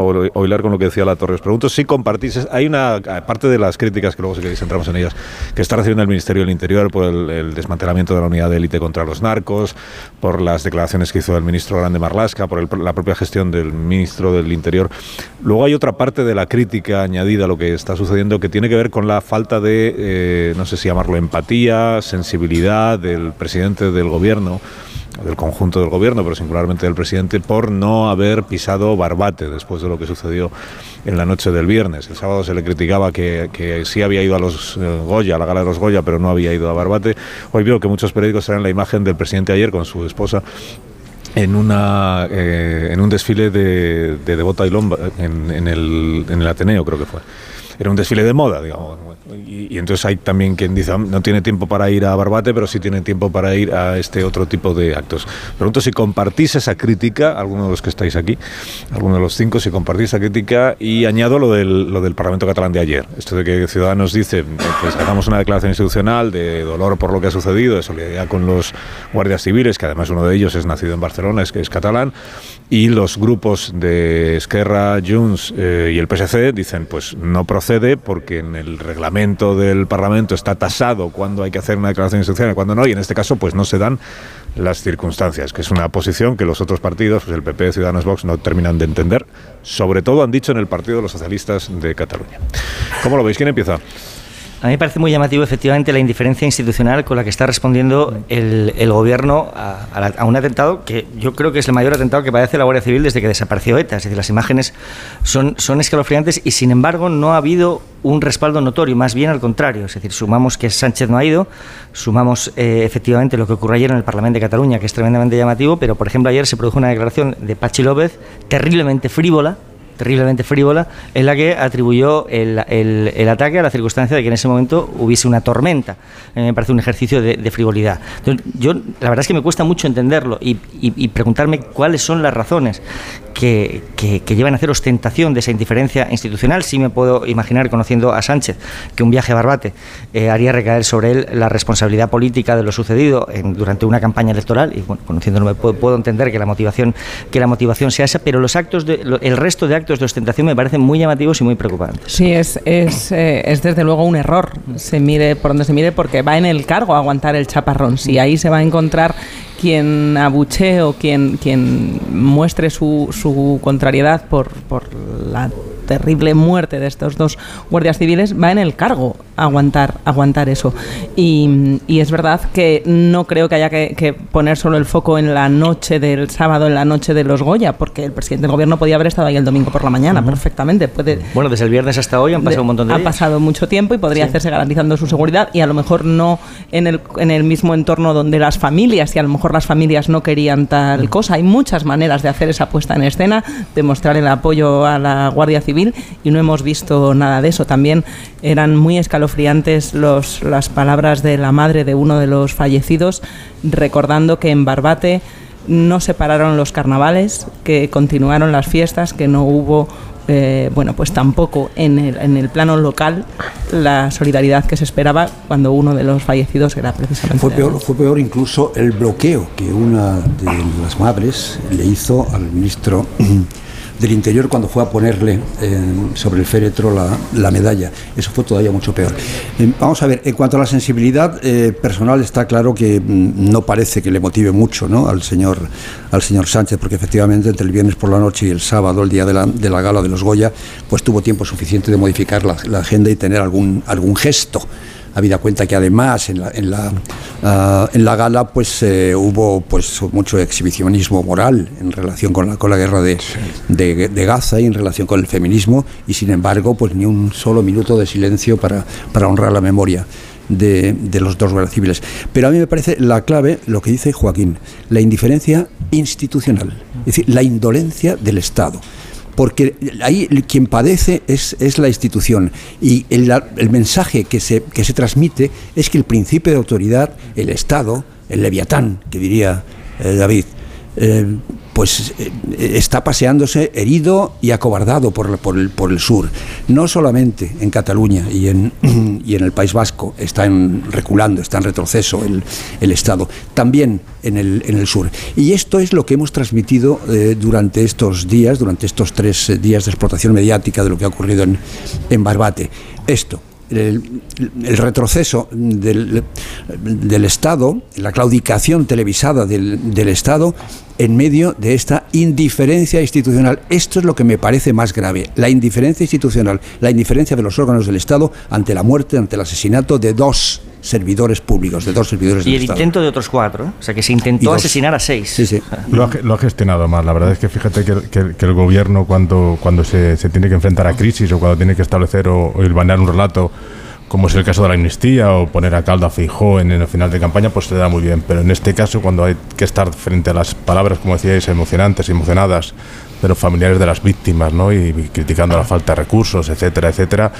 oilar con lo que decía la Torres. Pregunto si compartís, hay una parte de las críticas que luego si queréis entramos en ellas, que está recibiendo el Ministerio del Interior por el, desmantelamiento de la unidad de élite contra los narcos, por las declaraciones que hizo el ministro Grande Marlasca, por la propia gestión del ministro del Interior. Luego hay otra parte de la crítica añadida a lo que está sucediendo que tiene que ver con la falta de, eh, no sé si llamarlo empatía, sensibilidad del presidente del gobierno del conjunto del gobierno, pero singularmente del presidente, por no haber pisado Barbate después de lo que sucedió en la noche del viernes. El sábado se le criticaba que, que sí había ido a los eh, Goya, a la gala de los Goya, pero no había ido a Barbate. Hoy veo que muchos periódicos traen la imagen del presidente ayer con su esposa en una eh, en un desfile de, de Devota y Lomba en, en, el, en el Ateneo creo que fue era un desfile de moda digamos y, entonces hay también quien dice, no tiene tiempo para ir a Barbate, pero sí tiene tiempo para ir a este otro tipo de actos. Pregunto si compartís esa crítica, alguno de los que estáis aquí, alguno de los cinco, si compartís esa crítica y añado lo del, lo del Parlamento catalán de ayer. Esto de que Ciudadanos dice, pues hagamos una declaración institucional de dolor por lo que ha sucedido, de solidaridad con los guardias civiles, que además uno de ellos es nacido en Barcelona, es es catalán, y los grupos de Esquerra, Junts eh, y el PSC dicen, pues no procede porque en el reglamento del Parlamento está tasado cuando hay que hacer una declaración institucional y cuando no, y en este caso pues no se dan las circunstancias, que es una posición que los otros partidos, pues el PP, Ciudadanos, Vox, no terminan de entender. Sobre todo han dicho en el Partido de los Socialistas de Cataluña. ¿Cómo lo veis? ¿Quién empieza? A mí me parece muy llamativo efectivamente la indiferencia institucional con la que está respondiendo el, gobierno a, un atentado que yo creo que es el mayor atentado que padece la Guardia Civil desde que desapareció ETA. Es decir, las imágenes son, son escalofriantes y sin embargo no ha habido un respaldo notorio, más bien al contrario. Es decir, sumamos que Sánchez no ha ido, sumamos eh, efectivamente lo que ocurrió ayer en el Parlamento de Cataluña, que es tremendamente llamativo, pero por ejemplo ayer se produjo una declaración de Pachi López terriblemente frívola terriblemente frívola, en la que atribuyó el, el, ataque a la circunstancia de que en ese momento hubiese una tormenta. me parece un ejercicio de, frivolidad. yo, la verdad es que me cuesta mucho entenderlo y, y, preguntarme cuáles son las razones que, que, llevan a hacer ostentación de esa indiferencia institucional. Sí me puedo imaginar, conociendo a Sánchez, que un viaje a Barbate eh, haría recaer sobre él la responsabilidad política de lo sucedido en, durante una campaña electoral y bueno, conociéndolo puedo, puedo, entender que la motivación que la motivación sea esa, pero los actos de, el resto de actos de ostentación me parecen muy llamativos y muy preocupantes. Sí, es, es, eh, es desde luego un error, se mire por donde se mire, porque va en el cargo a aguantar el chaparrón. Si ahí se va a encontrar quien abuche o quien, quien muestre su, su contrariedad por, por la terrible muerte de estos dos guardias civiles, va en el cargo aguantar, aguantar eso. Y, y es verdad que no creo que haya que, poner solo el foco en la noche del sábado, en la noche de los Goya, porque el presidente del gobierno podía haber estado ahí el domingo por la mañana, perfectamente. Puede, bueno, desde el viernes hasta hoy han pasado un montón de días. Ha pasado mucho tiempo y podría hacerse garantizando su seguridad y a lo mejor no en el, en el mismo entorno donde las familias, y a lo mejor las familias no querían tal cosa. Hay muchas maneras de hacer esa puesta en escena, de mostrar el apoyo a la Guardia Civil y no hemos visto nada de eso. También eran muy escalofriantes los, las palabras de la madre de uno de los fallecidos, recordando que en Barbate no se pararon los carnavales, que continuaron las fiestas, que no hubo eh, bueno, pues tampoco en el, en el, plano local la solidaridad que se esperaba cuando uno de los fallecidos era precisamente. Fue peor, fue peor incluso el bloqueo que una de las madres le hizo al ministro del Interior cuando fue a ponerle eh, sobre el féretro la, medalla. Eso fue todavía mucho peor. Eh, vamos a ver, en cuanto a la sensibilidad eh, personal, está claro que mm, no parece que le motive mucho ¿no? al, señor, al señor Sánchez, porque efectivamente entre el viernes por la noche y el sábado, el día de la, de la gala de los Goya, pues tuvo tiempo suficiente de modificar la, la agenda y tener algún, algún gesto habida cuenta que además en la, en la, ah, en la gala pues eh, hubo pues mucho exhibicionismo moral en relación con la, con la guerra de, de, Gaza y en relación con el feminismo y sin embargo pues ni un solo minuto de silencio para, para honrar la memoria. De, de, los dos guerras civiles. Pero a mí me parece la clave lo que dice Joaquín, la indiferencia institucional, es decir, la indolencia del Estado porque ahí quien padece es, es la institución. Y el, mensaje que se, que se transmite es que el principio de autoridad, el Estado, el leviatán, que diría eh, David, eh, pues eh, está paseándose herido y acobardado por, el, sur. No solamente en Cataluña y en, en el País Vasco están reculando, está en retroceso el, Estado, también en el, en sur. Y esto es lo que hemos transmitido eh, durante estos días, durante estos tres días de explotación mediática de lo que ha ocurrido en, en Barbate. Esto, el, retroceso del, Estado, la claudicación televisada del, Estado en medio de esta indiferencia institucional. Esto es lo que me parece más grave, la indiferencia institucional, la indiferencia de los órganos del Estado ante la muerte, ante el asesinato de dos servidores públicos, de dos servidores Y del el Estado. intento de otros cuatro, ¿eh? o sea que se intentó asesinar a seis. Sí, sí. Lo ha, lo ha, gestionado mal. La verdad es que fíjate que, que, que el gobierno cuando, cuando se, se, tiene que enfrentar a crisis o cuando tiene que establecer o, o un relato, como es el caso de la amnistía o poner a caldo a Fijó en, el final de campaña, pues se da muy bien. Pero en este caso, cuando hay que estar frente a las palabras, como decíais, emocionantes, emocionadas, de los familiares de las víctimas, ¿no? Y, y criticando la falta de recursos, etcétera, etcétera,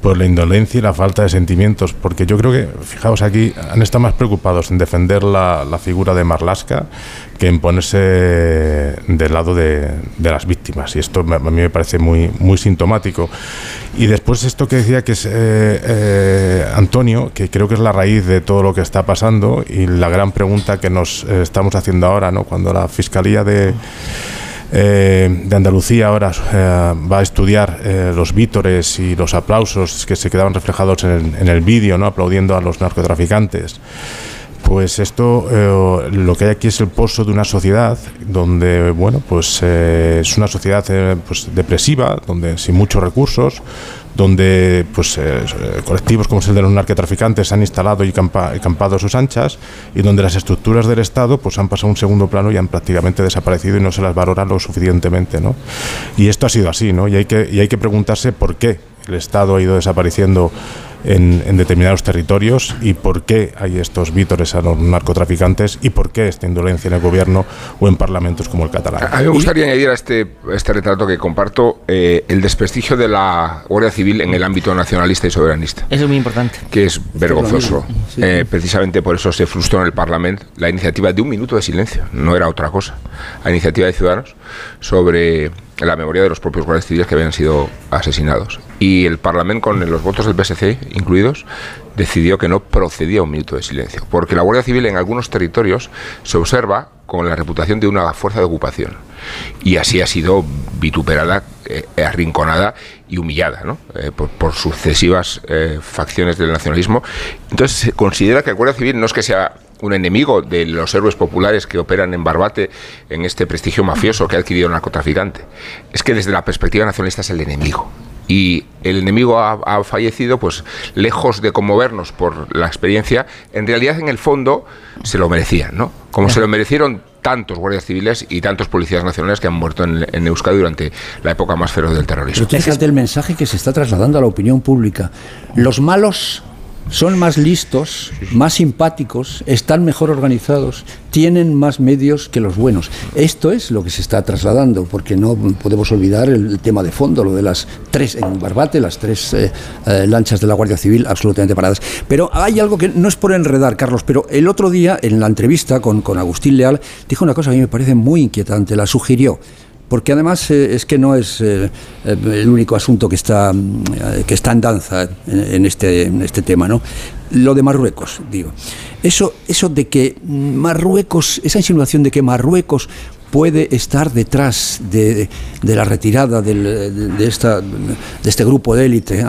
pues la indolencia y la falta de sentimientos, porque yo creo que, fijaos aquí, han estado más preocupados en defender la, la figura de Marlaska que en ponerse del lado de, de, las víctimas. Y esto a mí me parece muy, muy sintomático. Y después esto que decía que es eh, eh, Antonio, que creo que es la raíz de todo lo que está pasando y la gran pregunta que nos eh, estamos haciendo ahora, ¿no? Cuando la Fiscalía de... Eh, de Andalucía ahora eh, va a estudiar eh, los vítores y los aplausos que se quedaban reflejados en el, en el vídeo, ¿no? aplaudiendo a los narcotraficantes. Pues esto, lo que hay aquí es el pozo de una sociedad donde, bueno, pues es una sociedad pues, depresiva, donde sin muchos recursos, donde pues eh, colectivos como es el de los narcotraficantes han instalado y campa, campado a sus anchas y donde las estructuras del Estado pues han pasado a un segundo plano y han prácticamente desaparecido y no se las valora lo suficientemente, ¿no? Y esto ha sido así, ¿no? Y hay que, y hay que preguntarse por qué el Estado ha ido desapareciendo en, en, determinados territorios y por qué hay estos vítores a los narcotraficantes y por qué esta indolencia en el gobierno o en parlamentos como el catalán. A mí me gustaría y... añadir a este, este retrato que comparto eh, el desprestigio de la Guardia Civil en el ámbito nacionalista y soberanista. Eso es muy importante. Que es vergonzoso. Sí. Eh, precisamente por eso se frustró en el Parlamento la iniciativa de un minuto de silencio, no era otra cosa, la iniciativa de Ciudadanos sobre la memoria de los propios guardias civiles que habían sido asesinados. Y el Parlamento, con los votos del PSC incluidos, decidió que no procedía un minuto de silencio, porque la Guardia Civil en algunos territorios se observa con la reputación de una fuerza de ocupación. Y así ha sido vituperada, eh, arrinconada y humillada ¿no? eh, por, por, sucesivas eh, facciones del nacionalismo. Entonces se considera que la Guardia Civil no es que sea un enemigo de los héroes populares que operan en Barbate, en este prestigio mafioso que ha adquirido el narcotraficante. Es que desde la perspectiva nacionalista es el enemigo. Y el enemigo ha, ha, fallecido, pues lejos de conmovernos por la experiencia, en realidad en el fondo se lo merecían, ¿no? Como se lo merecieron tantos guardias civiles y tantos policías nacionales que han muerto en, en Euskadi durante la época más feroz del terrorismo. Pero fíjate el mensaje que se está trasladando a la opinión pública. Los malos son más listos, más simpáticos, están mejor organizados, tienen más medios que los buenos. Esto es lo que se está trasladando, porque no podemos olvidar el tema de fondo, lo de las tres en Barbate, las tres eh, eh, lanchas de la Guardia Civil absolutamente paradas. Pero hay algo que no es por enredar, Carlos, pero el otro día en la entrevista con, con Agustín Leal dijo una cosa que a mí me parece muy inquietante, la sugirió porque además eh, es que no es eh, el único asunto que está, eh, que está en danza en, este, en este tema, ¿no? Lo de Marruecos, digo. Eso, eso de que Marruecos, esa insinuación de que Marruecos puede estar detrás de, de la retirada del, de, esta, de este grupo de élite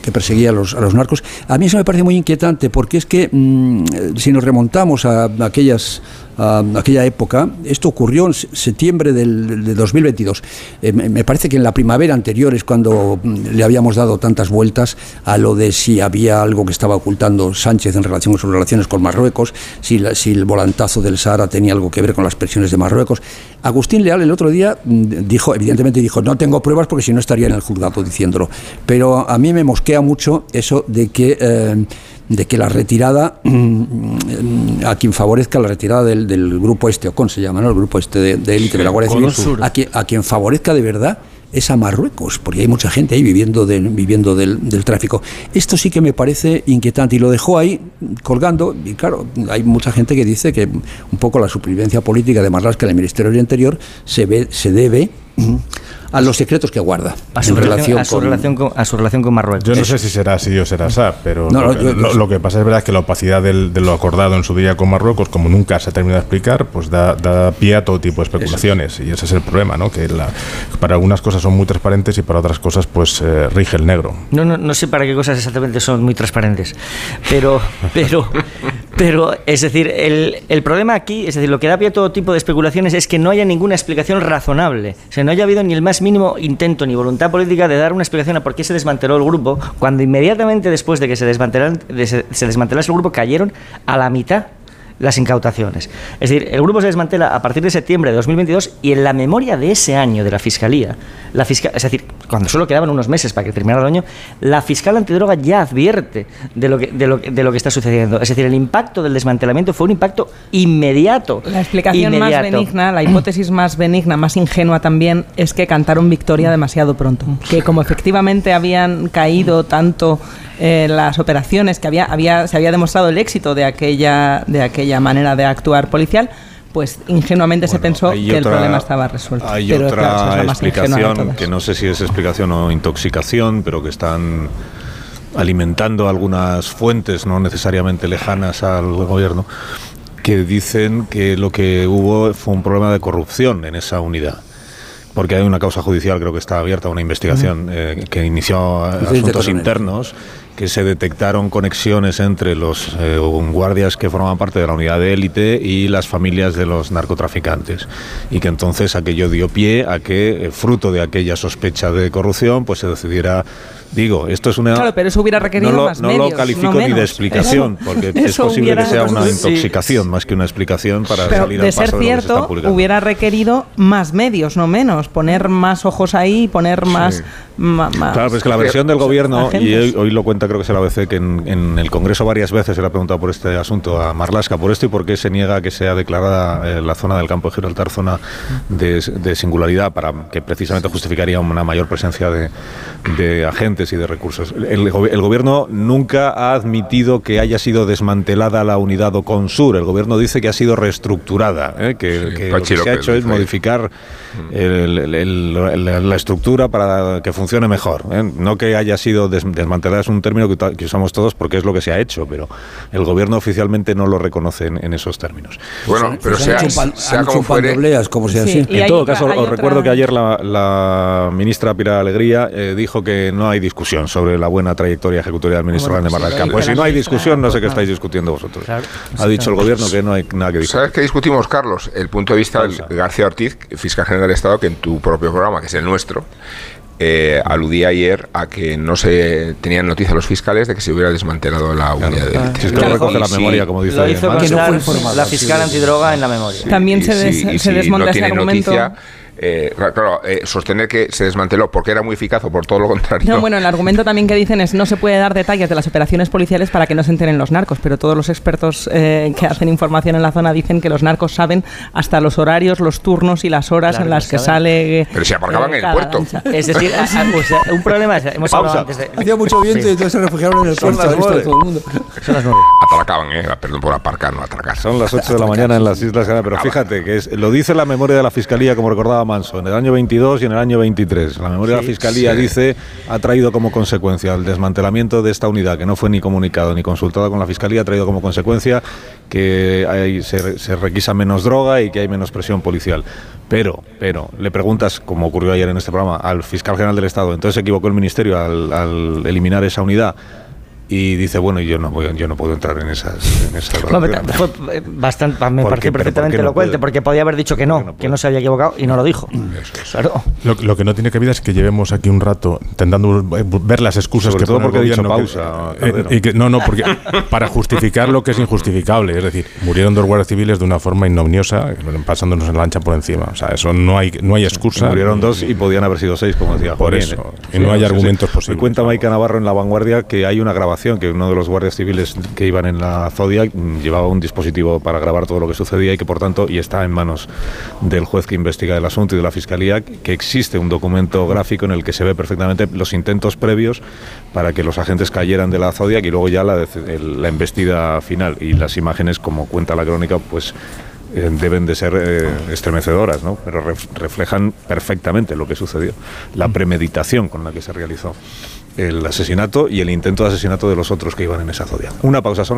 que perseguía a los, a los, narcos, a mí eso me parece muy inquietante porque es que mmm, si nos remontamos a aquellas a aquella época. Esto ocurrió en septiembre del, de 2022. Eh, me parece que en la primavera anterior es cuando mm, le habíamos dado tantas vueltas a lo de si había algo que estaba ocultando Sánchez en relación con sus relaciones con Marruecos, si, si el volantazo del Sahara tenía algo que ver con las presiones de Marruecos. Agustín Leal el otro día mm, dijo, evidentemente dijo, no tengo pruebas porque si no estaría en el juzgado diciéndolo. Pero a mí me mosquea mucho eso de que... Eh, de que la retirada, a quien favorezca la retirada del, del grupo este, OCON se llama, ¿no? el grupo este de élite de, de, la Guardia Civil, a quien, a quien favorezca de verdad es a Marruecos, porque hay mucha gente ahí viviendo, del, viviendo del, tráfico. Esto sí que me parece inquietante y lo dejó ahí colgando. Y claro, hay mucha gente que dice que un poco la supervivencia política de Marlaska en el Ministerio del Interior se, ve, se debe a los secretos que guarda a su, relación, a su relación, con, a su relación con Marruecos. Yo no sé si será así o será así, pero lo, que, pasa es verdad que la opacidad de lo acordado en su día con Marruecos, como nunca se ha terminado de explicar, pues da, pie a todo tipo de especulaciones y ese es el problema, ¿no? Que para algunas cosas son muy transparentes y para otras cosas pues eh, rige el negro. No, no, no sé para qué cosas exactamente son muy transparentes, pero, pero, pero es decir, el, el problema aquí, es decir, lo que da pie a todo tipo de especulaciones es que no haya ninguna explicación razonable, o sea, no haya habido ni el más mínimo intento ni voluntad política de dar una explicación a por qué se desmanteló el grupo, cuando inmediatamente después de que se, se desmantelase el grupo cayeron a la mitad las incautaciones. Es decir, el grupo se desmantela a partir de septiembre de 2022 y en la memoria de ese año de la Fiscalía, la fiscal, es decir, cuando solo quedaban unos meses para que terminara el año, la fiscal antidroga ya advierte de lo, que, de, lo, de lo que está sucediendo. Es decir, el impacto del desmantelamiento fue un impacto inmediato. La explicación más benigna, la hipótesis más benigna, más ingenua también, es que cantaron victoria demasiado pronto. Que como efectivamente habían caído tanto eh, las operaciones, que había, había, se había demostrado el éxito de aquella, de aquella manera de actuar policial, pues ingenuamente se pensó que el problema estaba resuelto. Hay otra explicación, que no sé si es explicación o intoxicación, pero que están alimentando algunas fuentes no necesariamente lejanas al gobierno, que dicen que lo que hubo fue un problema de corrupción en esa unidad porque hay una causa judicial, creo que está abierta, una investigación eh, que inició asuntos internos que se detectaron conexiones entre los eh, guardias que formaban parte de la unidad de élite y las familias de los narcotraficantes. Y que entonces aquello dio pie a que eh, fruto de aquella sospecha de corrupción pues se decidiera Digo, esto es una. Claro, pero eso hubiera requerido no lo, más no lo califico ni de explicación, porque es posible que sea una intoxicación más que una explicación para salir de al paso ser cierto, de hubiera requerido más medios, no menos. Poner más ojos ahí, poner más. claro, pero es que la versión del gobierno, y hoy, lo cuenta creo que es el ABC, que en, el Congreso varias veces se le ha preguntado por este asunto a Marlasca, por esto y por qué se niega que sea declarada eh, la zona del campo de Gibraltar zona de, singularidad, para que precisamente justificaría una mayor presencia de agentes y de recursos. El, gobierno nunca ha admitido que haya sido desmantelada la unidad Oconsur. El gobierno dice que ha sido reestructurada, ¿eh? que, lo que se ha hecho es modificar la estructura para que funcione mejor. ¿eh? No que haya sido desmantelada, es un término que, usamos todos porque es lo que se ha hecho, pero el gobierno oficialmente no lo reconoce en, esos términos. Bueno, pero se ha como fuere. como sea así. En todo caso, os recuerdo que ayer la, ministra Pilar Alegría eh, dijo que no hay discusión sobre la buena trayectoria ejecutoria del ministro bueno, Grande Marlaska. Pues si no hay discusión, no sé qué estáis discutiendo vosotros. Ha dicho el gobierno que no hay nada que discutir. ¿Sabes qué discutimos, Carlos? El punto de vista de García Ortiz, fiscal general del Estado, que en tu propio programa, que es el nuestro, eh, aludía ayer a que no se tenían noticia los fiscales de que se hubiera desmantelado la unidad de élite. es que recoge la memoria, como dice lo hizo la fiscal antidroga en la memoria. También se, des, se desmonta ese argumento. Noticia, eh, claro, eh, sostener que se desmanteló porque era muy eficaz o por todo lo contrario. No, bueno, el argumento también que dicen es no se puede dar detalles de las operaciones policiales para que no se enteren los narcos, pero todos los expertos eh, que hacen información en la zona dicen que los narcos saben hasta los horarios, los turnos y las horas en las que sale. Pero se aparcaban en el puerto. Es decir, un problema hemos hablado antes de. Hacía mucho viento y entonces se refugiaron en el puerto. Todo el mundo. Son las nueve. Atracaban, ¿eh? Perdón por aparcar, no atracar. Son las 8 de la mañana en las Islas Canarias, pero fíjate que es, lo dice la memoria de la Fiscalía, como recordaba Manso, en el año 22 y en el año 23. La memoria de la Fiscalía dice, ha traído como consecuencia el desmantelamiento de esta unidad, que no fue ni comunicado ni consultado con la Fiscalía, ha traído como consecuencia que hay, se, requisa menos droga y que hay menos presión policial. Pero, pero, le preguntas, como ocurrió ayer en este programa, al fiscal general del Estado, entonces se equivocó el Ministerio al, al eliminar esa unidad y dice bueno yo no voy, yo no puedo entrar en esas en esas no, fue bastante me pareció perfectamente elocuente porque podía haber dicho que no, que no se había equivocado y no lo dijo. Claro. lo, que no tiene cabida es que llevemos aquí un rato intentando ver las excusas que todo porque he dicho pausa eh, y que, no no porque para justificar lo que es injustificable es decir murieron dos guardias civiles de una forma ignominiosa pasándonos en la lancha por encima. O sea eso no hay no hay excusa. Murieron dos y podían haber sido seis como decía por eso y no hay argumentos posibles. Cuenta Maica Navarro en la vanguardia que hay una grabación que uno de los guardias civiles que iban en la Zodiac llevaba un dispositivo para grabar todo lo que sucedía y que por tanto, y está en manos del juez que investiga el asunto y de la Fiscalía, que existe un documento gráfico en el que se ve perfectamente los intentos previos para que los agentes cayeran de la Zodiac y luego ya la, la embestida final y las imágenes, como cuenta la crónica, pues eh, deben de ser eh, estremecedoras, ¿no? pero reflejan perfectamente lo que sucedió, la premeditación con la que se realizó el asesinato y el intento de asesinato de los otros que iban en esa zodiac. Una pausa.